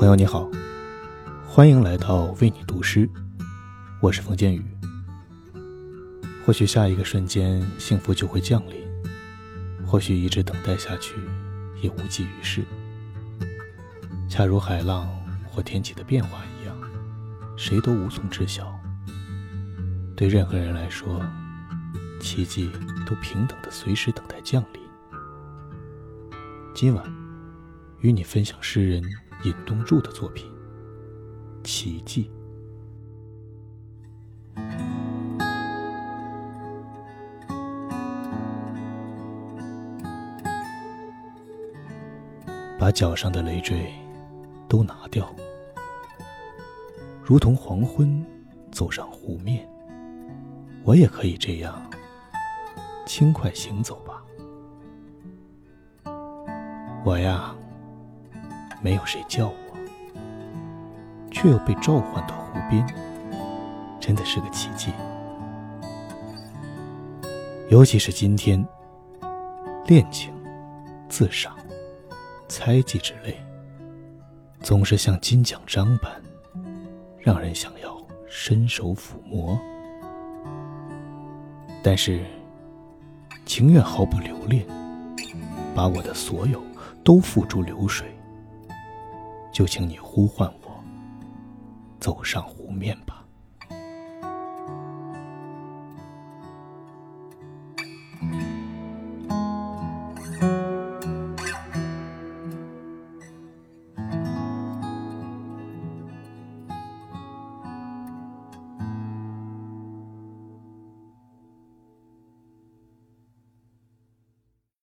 朋友你好，欢迎来到为你读诗，我是冯建宇。或许下一个瞬间幸福就会降临，或许一直等待下去也无济于事。恰如海浪或天气的变化一样，谁都无从知晓。对任何人来说，奇迹都平等的随时等待降临。今晚，与你分享诗人尹东柱的作品《奇迹》。把脚上的累赘都拿掉，如同黄昏走上湖面，我也可以这样轻快行走吧。我呀，没有谁叫我，却又被召唤到湖边，真的是个奇迹。尤其是今天，恋情、自杀、猜忌之类，总是像金奖章般，让人想要伸手抚摸。但是，情愿毫不留恋，把我的所有。都付诸流水，就请你呼唤我走上湖面吧。